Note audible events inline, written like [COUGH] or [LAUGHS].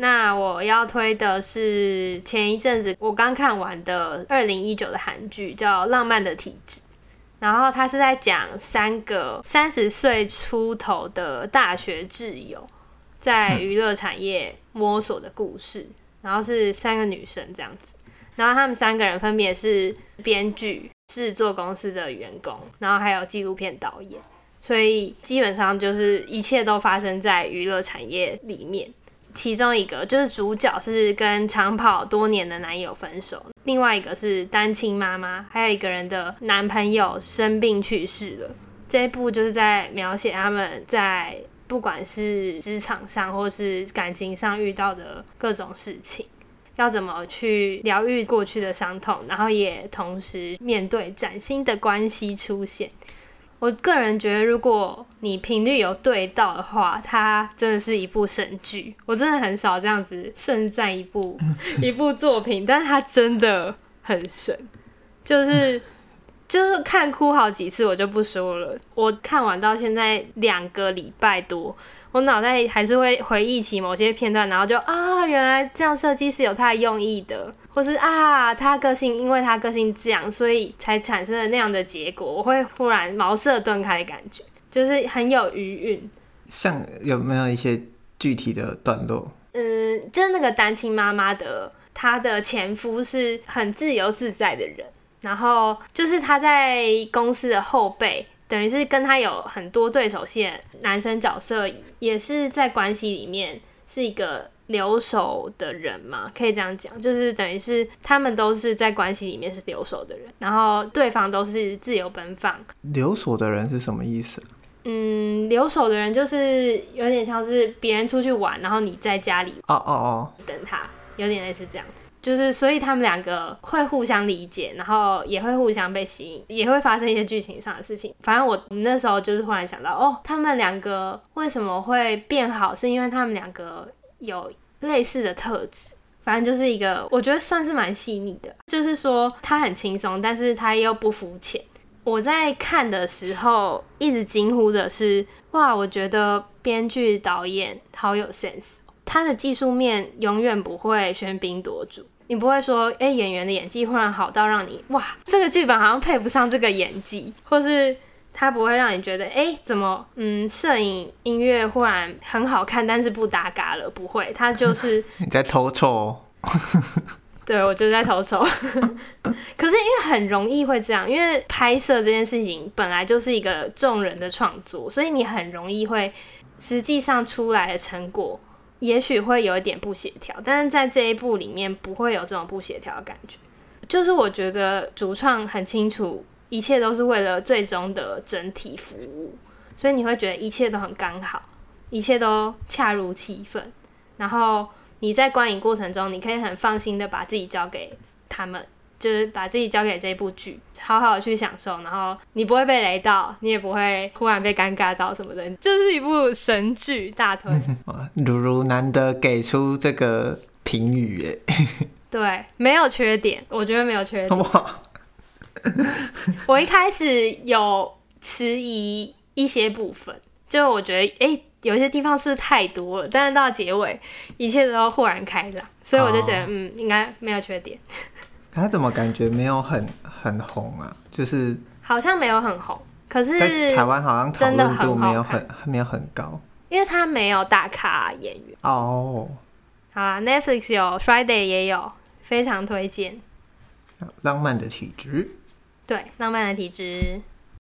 那我要推的是前一阵子我刚看完的二零一九的韩剧，叫《浪漫的体质》。然后他是在讲三个三十岁出头的大学挚友在娱乐产业摸索的故事。然后是三个女生这样子，然后他们三个人分别是编剧、制作公司的员工，然后还有纪录片导演。所以基本上就是一切都发生在娱乐产业里面。其中一个就是主角是跟长跑多年的男友分手，另外一个是单亲妈妈，还有一个人的男朋友生病去世了。这一部就是在描写他们在不管是职场上或是感情上遇到的各种事情，要怎么去疗愈过去的伤痛，然后也同时面对崭新的关系出现。我个人觉得，如果你频率有对到的话，它真的是一部神剧。我真的很少这样子盛赞一部 [LAUGHS] 一部作品，但是它真的很神，就是就是看哭好几次，我就不说了。我看完到现在两个礼拜多。我脑袋还是会回忆起某些片段，然后就啊，原来这样设计是有它的用意的，或是啊，他个性因为他个性这样，所以才产生了那样的结果。我会忽然茅塞顿开的感觉，就是很有余韵。像有没有一些具体的段落？嗯，就是那个单亲妈妈的，她的前夫是很自由自在的人，然后就是他在公司的后辈。等于是跟他有很多对手戏，男生角色也是在关系里面是一个留守的人嘛，可以这样讲，就是等于是他们都是在关系里面是留守的人，然后对方都是自由奔放。留守的人是什么意思？嗯，留守的人就是有点像是别人出去玩，然后你在家里哦哦哦等他，有点类似这样子。就是，所以他们两个会互相理解，然后也会互相被吸引，也会发生一些剧情上的事情。反正我那时候就是忽然想到，哦，他们两个为什么会变好，是因为他们两个有类似的特质。反正就是一个，我觉得算是蛮细腻的。就是说他很轻松，但是他又不肤浅。我在看的时候一直惊呼的是，哇，我觉得编剧导演好有 sense。他的技术面永远不会喧宾夺主，你不会说，哎、欸，演员的演技忽然好到让你哇，这个剧本好像配不上这个演技，或是他不会让你觉得，哎、欸，怎么，嗯，摄影音乐忽然很好看，但是不搭嘎了，不会，他就是 [LAUGHS] 你在偷臭，[LAUGHS] 对，我就在偷臭，可是因为很容易会这样，因为拍摄这件事情本来就是一个众人的创作，所以你很容易会实际上出来的成果。也许会有一点不协调，但是在这一部里面不会有这种不协调的感觉。就是我觉得主创很清楚，一切都是为了最终的整体服务，所以你会觉得一切都很刚好，一切都恰如其分。然后你在观影过程中，你可以很放心的把自己交给他们。就是把自己交给这部剧，好好的去享受，然后你不会被雷到，你也不会忽然被尴尬到什么的，就是一部神剧，大推。[LAUGHS] 如如难得给出这个评语，耶，[LAUGHS] 对，没有缺点，我觉得没有缺点。哇，我一开始有迟疑一些部分，就我觉得，哎、欸，有些地方是太多了，但是到结尾，一切都豁然开朗，所以我就觉得，哦、嗯，应该没有缺点。他怎么感觉没有很很红啊？就是好像没有很红，可是在台湾好像讨论度没有很没有很高，因为他没有大咖演员哦。Oh. 好啊，Netflix 有，Friday 也有，非常推荐。浪漫的体质，对，浪漫的体质。